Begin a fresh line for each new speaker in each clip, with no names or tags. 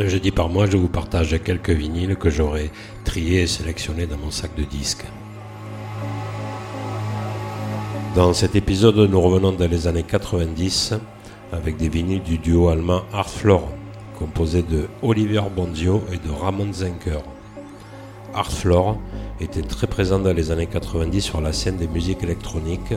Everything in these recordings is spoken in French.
Un jeudi par mois, je vous partage quelques vinyles que j'aurai triés et sélectionnés dans mon sac de disques. Dans cet épisode, nous revenons dans les années 90 avec des vinyles du duo allemand Artfloor, composé de Oliver Bonzio et de Ramon Zenker. Artfloor était très présent dans les années 90 sur la scène des musiques électroniques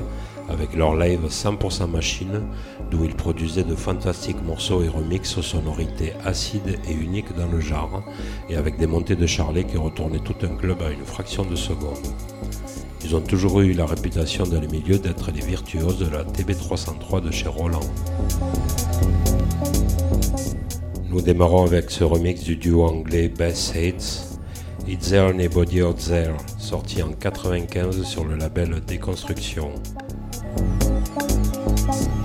avec leur live 100% machine d'où ils produisaient de fantastiques morceaux et remixes aux sonorités acides et uniques dans le genre et avec des montées de charlet qui retournaient tout un club à une fraction de seconde. Ils ont toujours eu la réputation dans les milieux d'être les virtuoses de la TB303 de chez Roland. Nous démarrons avec ce remix du duo anglais Bass Hates It's There Anybody Out There, sorti en 95 sur le label Déconstruction. 三四。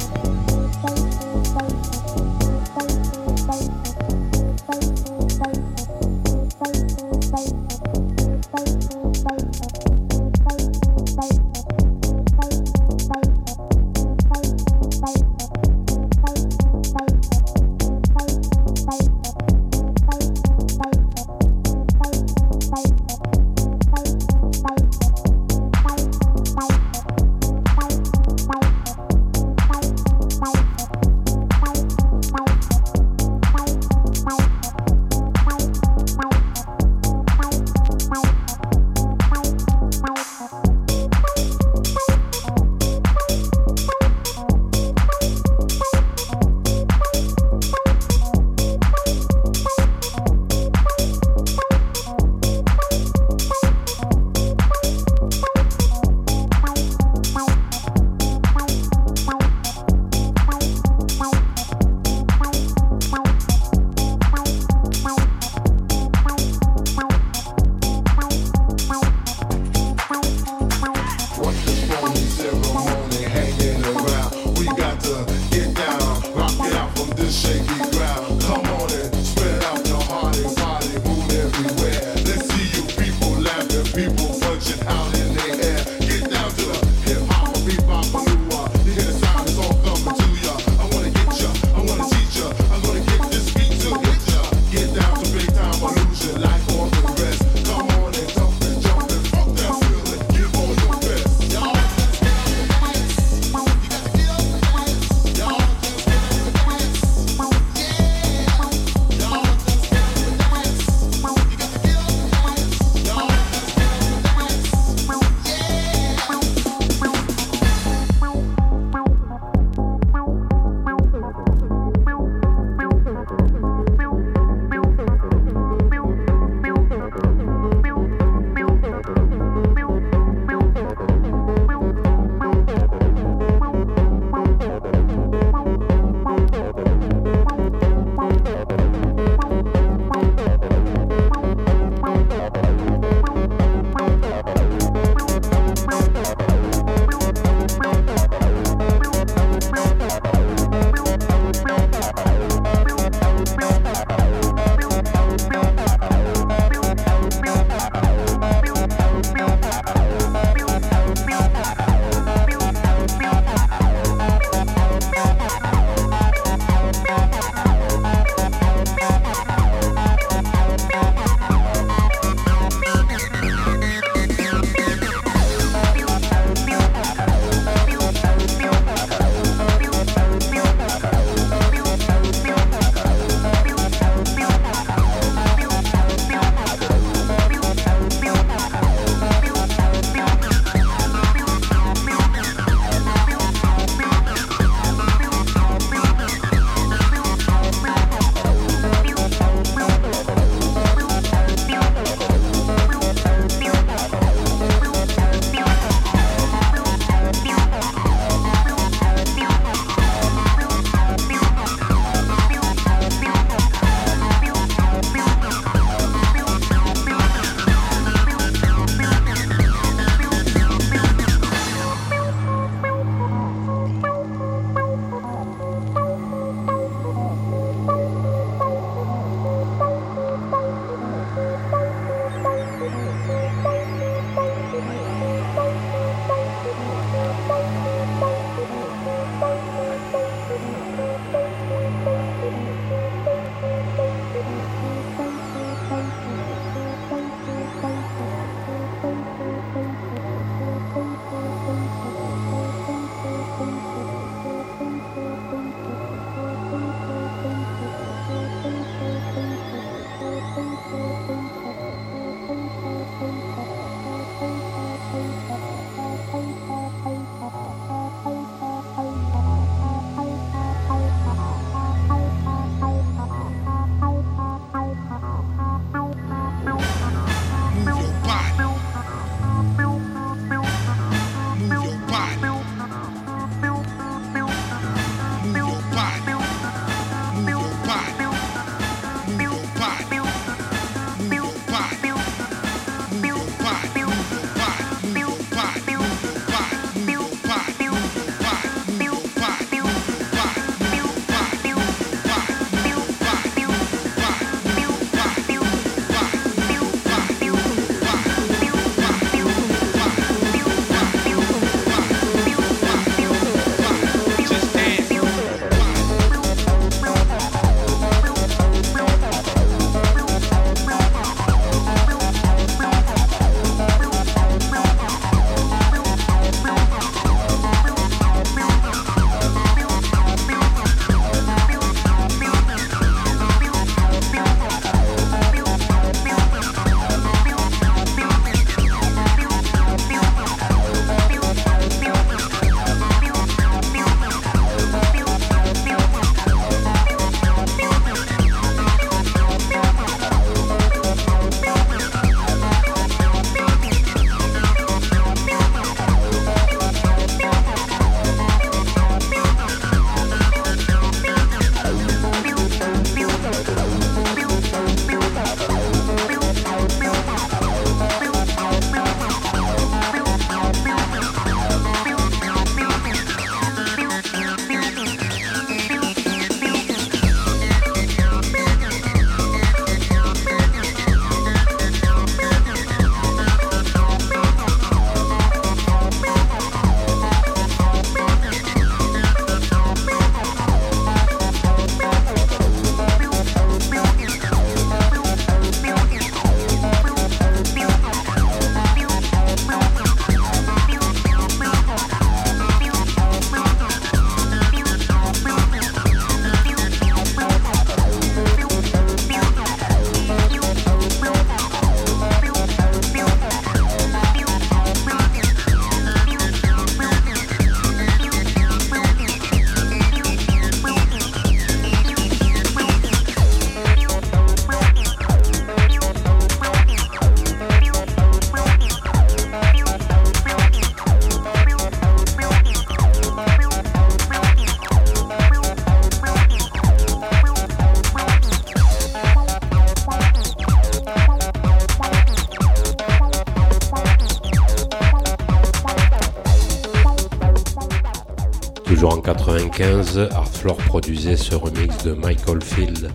Toujours en 95, Floor produisait ce remix de Michael Field,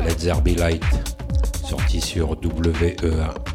Let There Be Light, sorti sur WEA.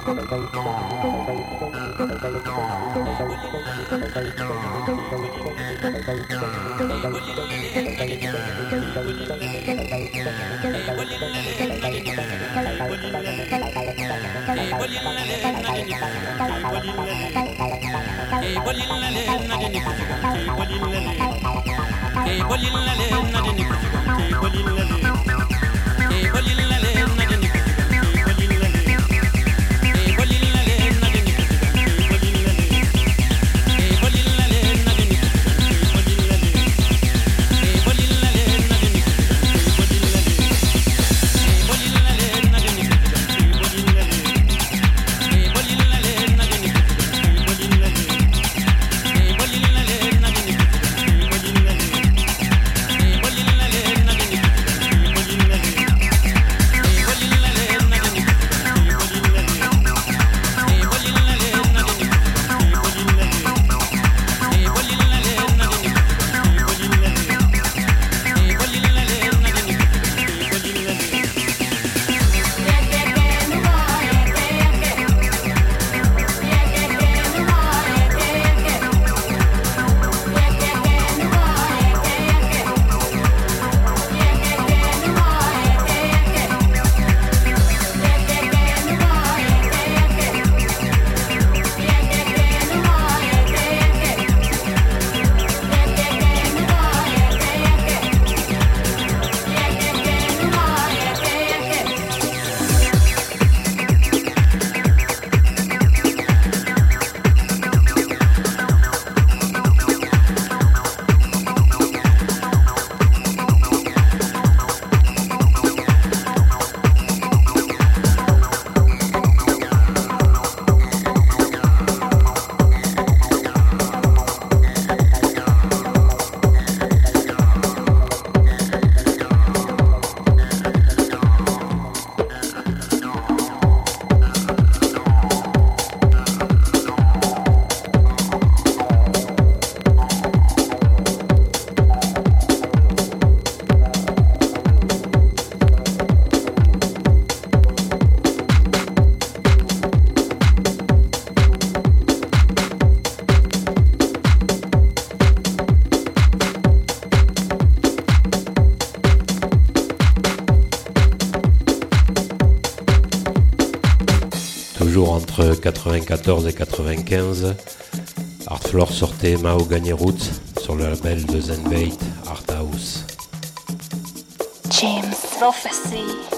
Hey, 94 et 95, Artfloor sortait Mahogany Roots sur le label de Zenbait Art House.
James Prophecy.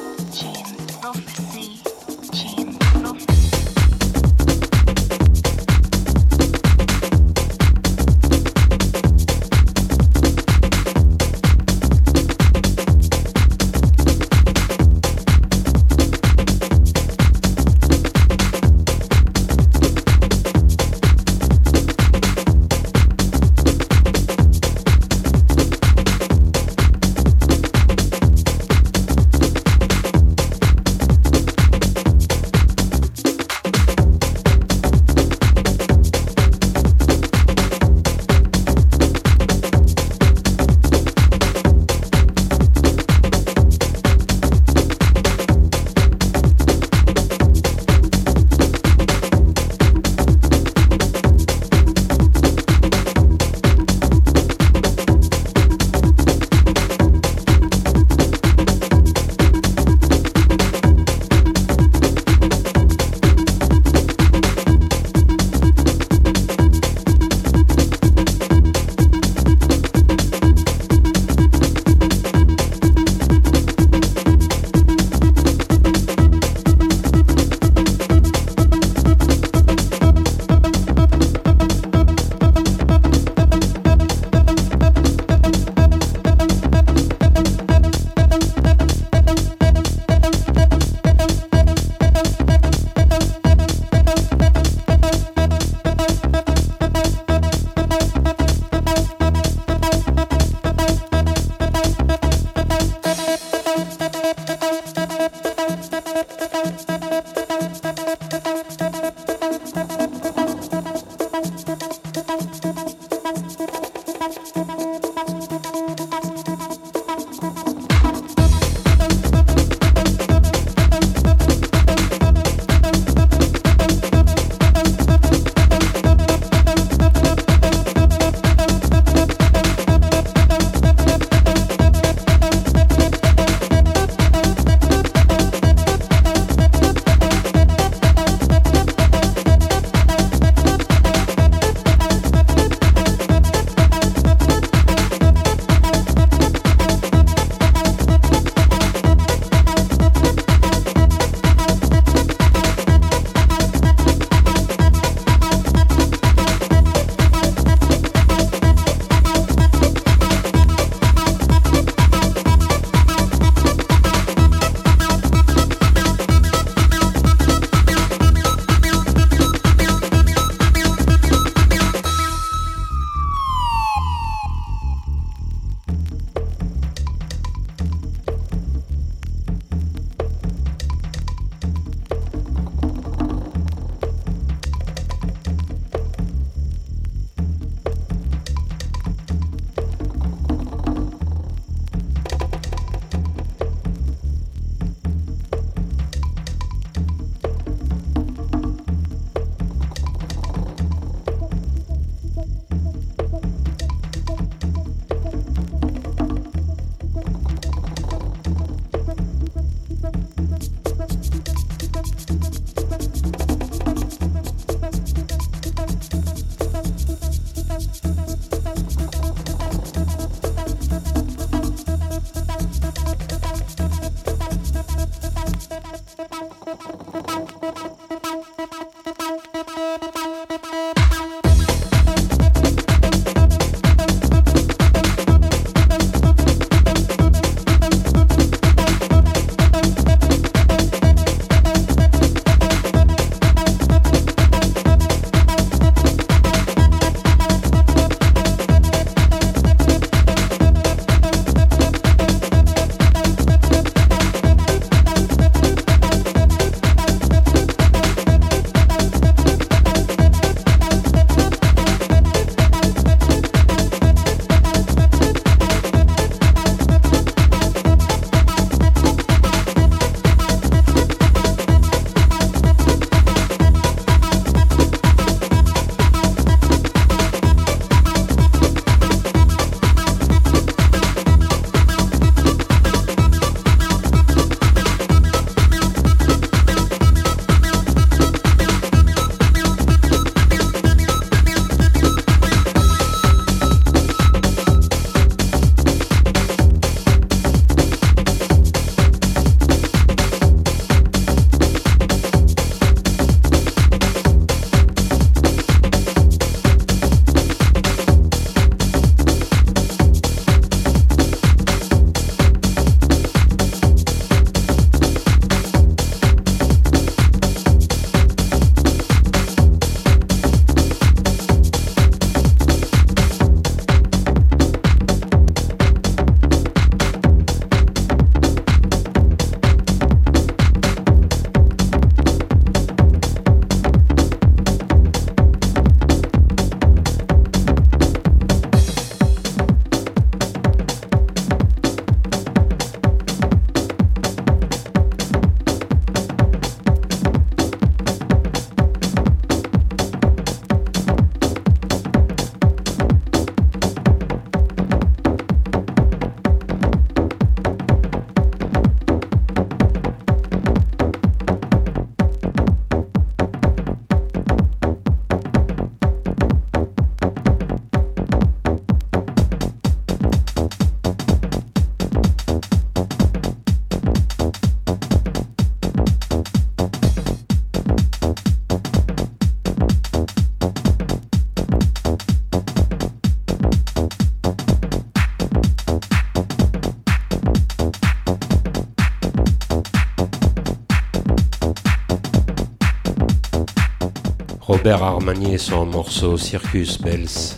Robert Armani et son morceau Circus Bells,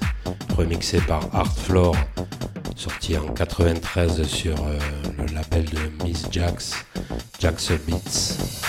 remixé par Art Floor, sorti en 93 sur euh, le label de Miss Jax, Jax Beats.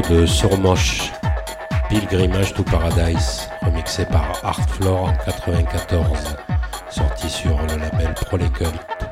De Surmoche, Pilgrimage to Paradise, remixé par Art Floor en 94, sorti sur le label Prolecult.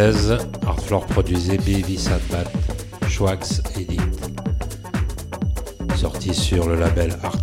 96, Artflor produisait Baby Sadbat, Schwax Edit, sorti sur le label Art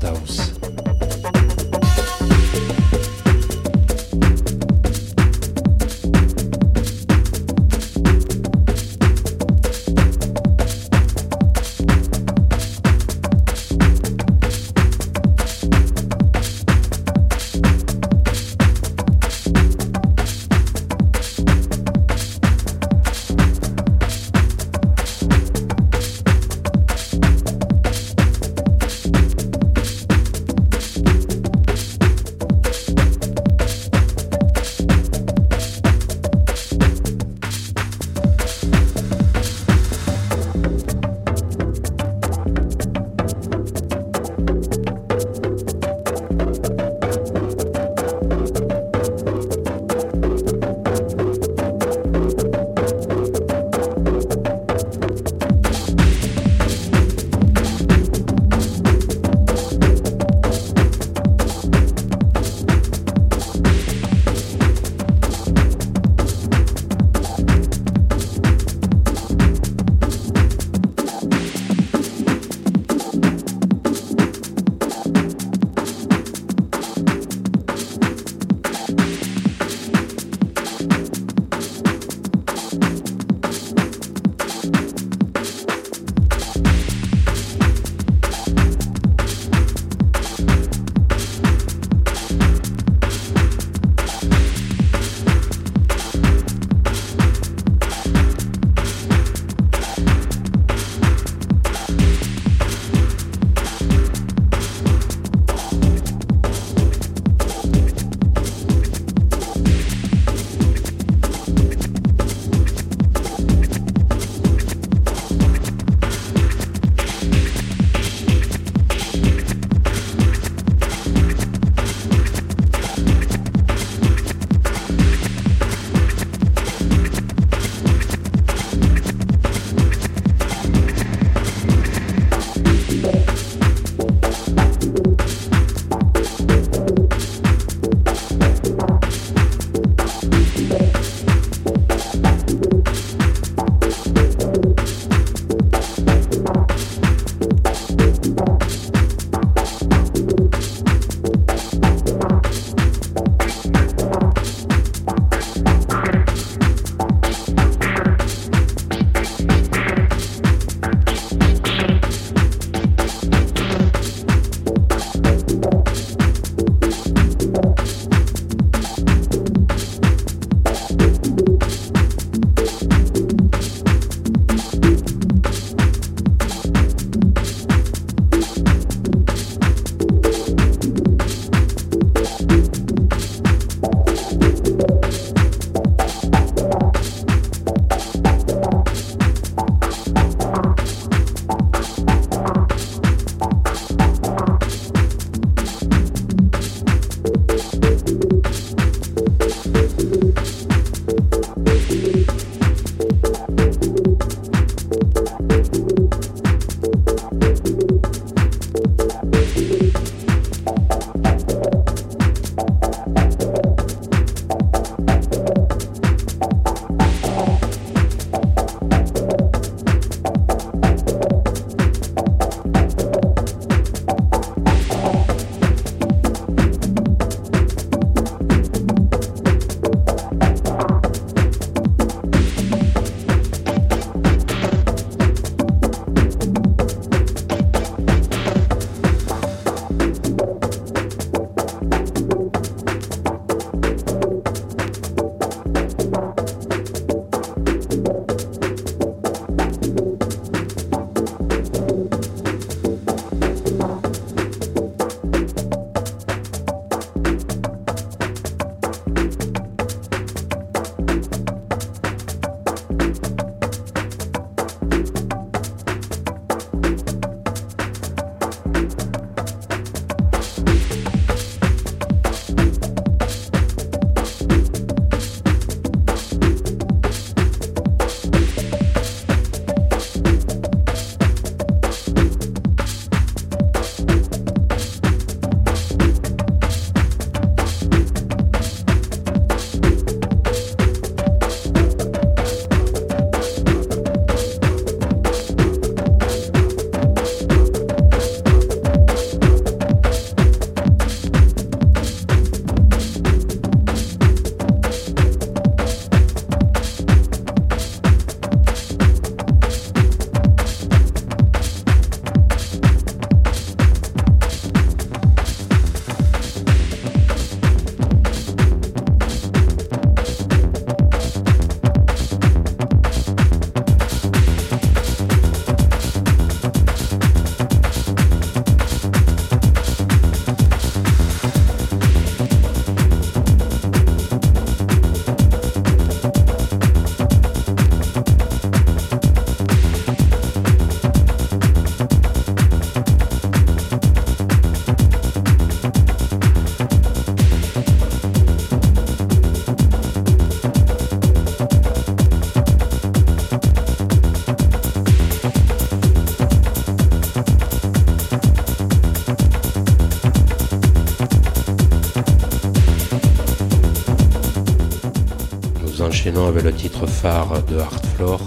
Enchaînons avec le titre phare de Floor,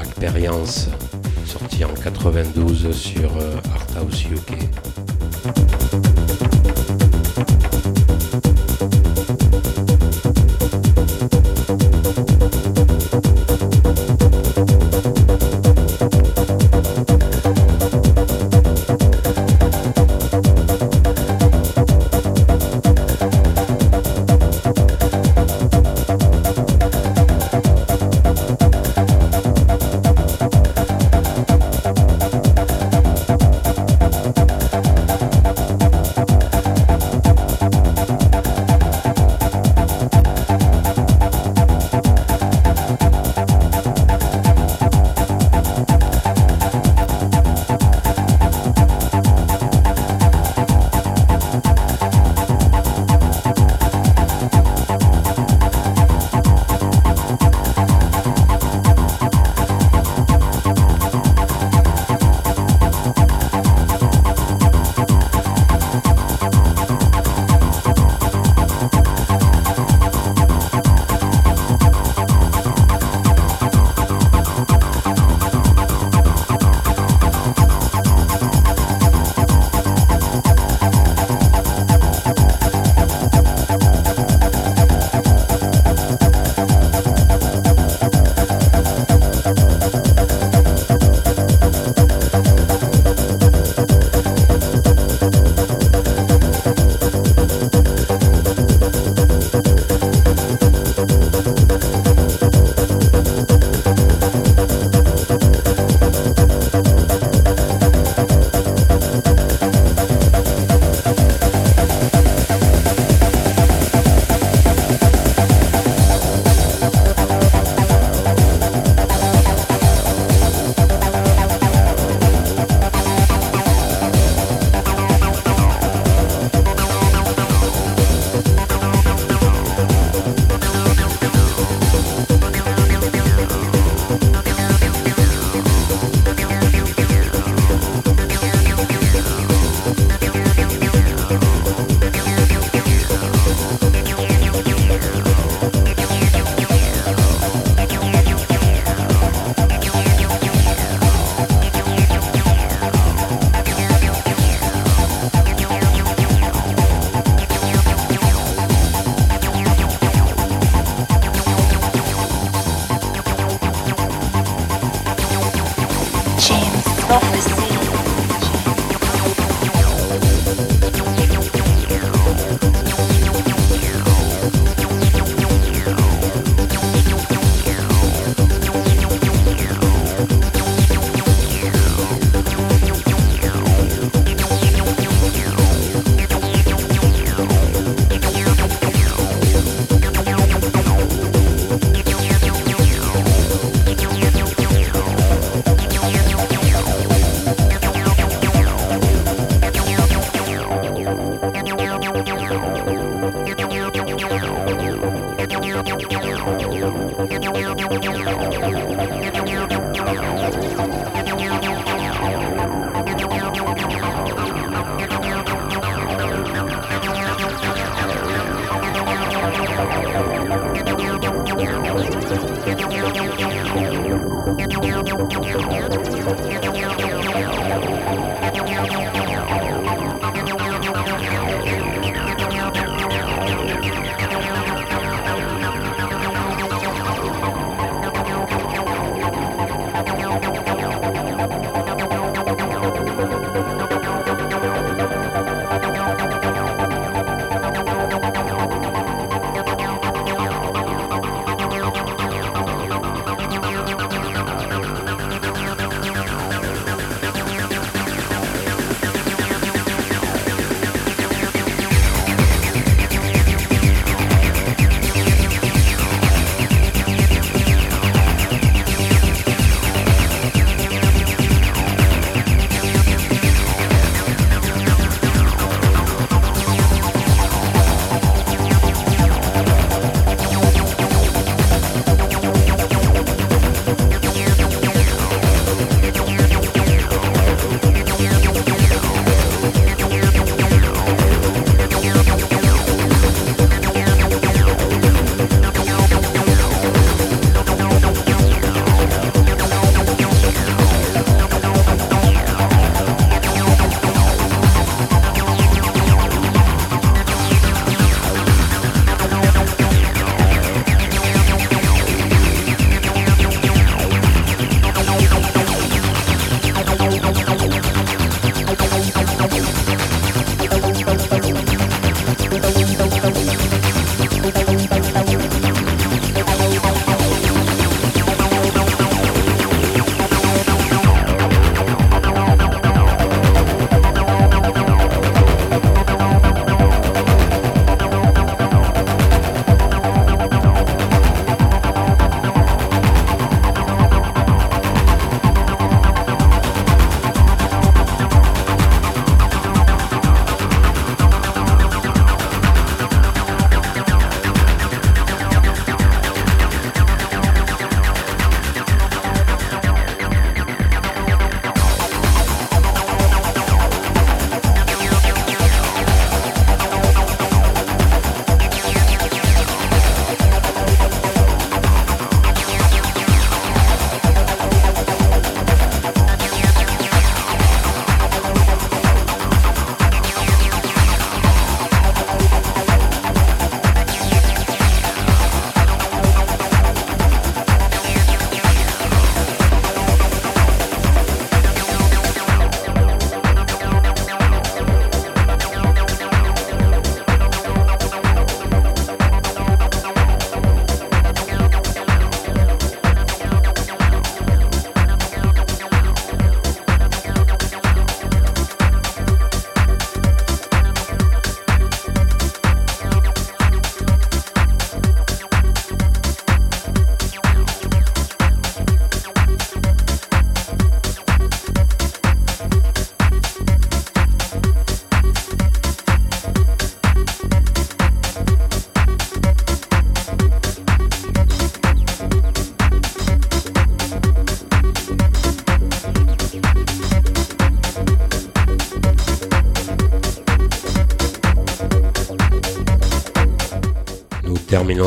Experience, sorti en 92 sur euh, Art House UK.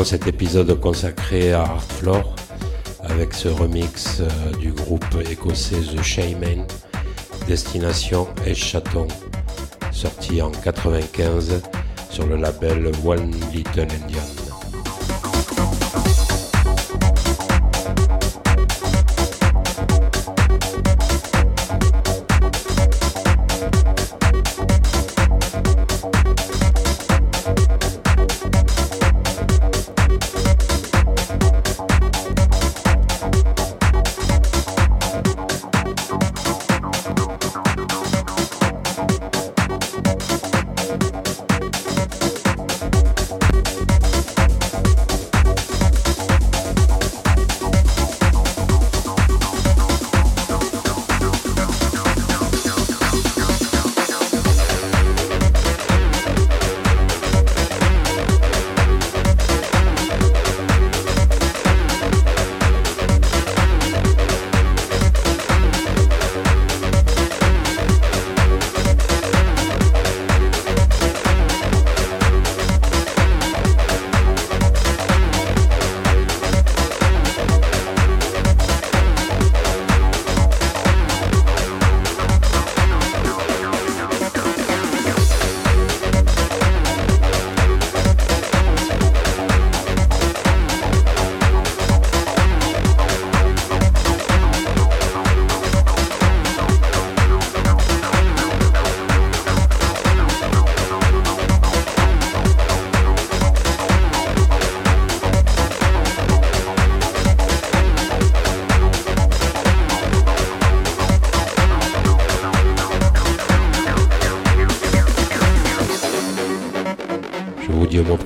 Cet épisode consacré à Artfloor avec ce remix euh, du groupe écossais The Shaman, Destination Chaton, sorti en 95 sur le label One Little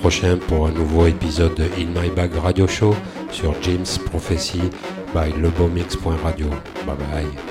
Indian. pour un nouveau épisode de In My Bag Radio Show sur James Prophecy by lebomix.radio. Bye bye.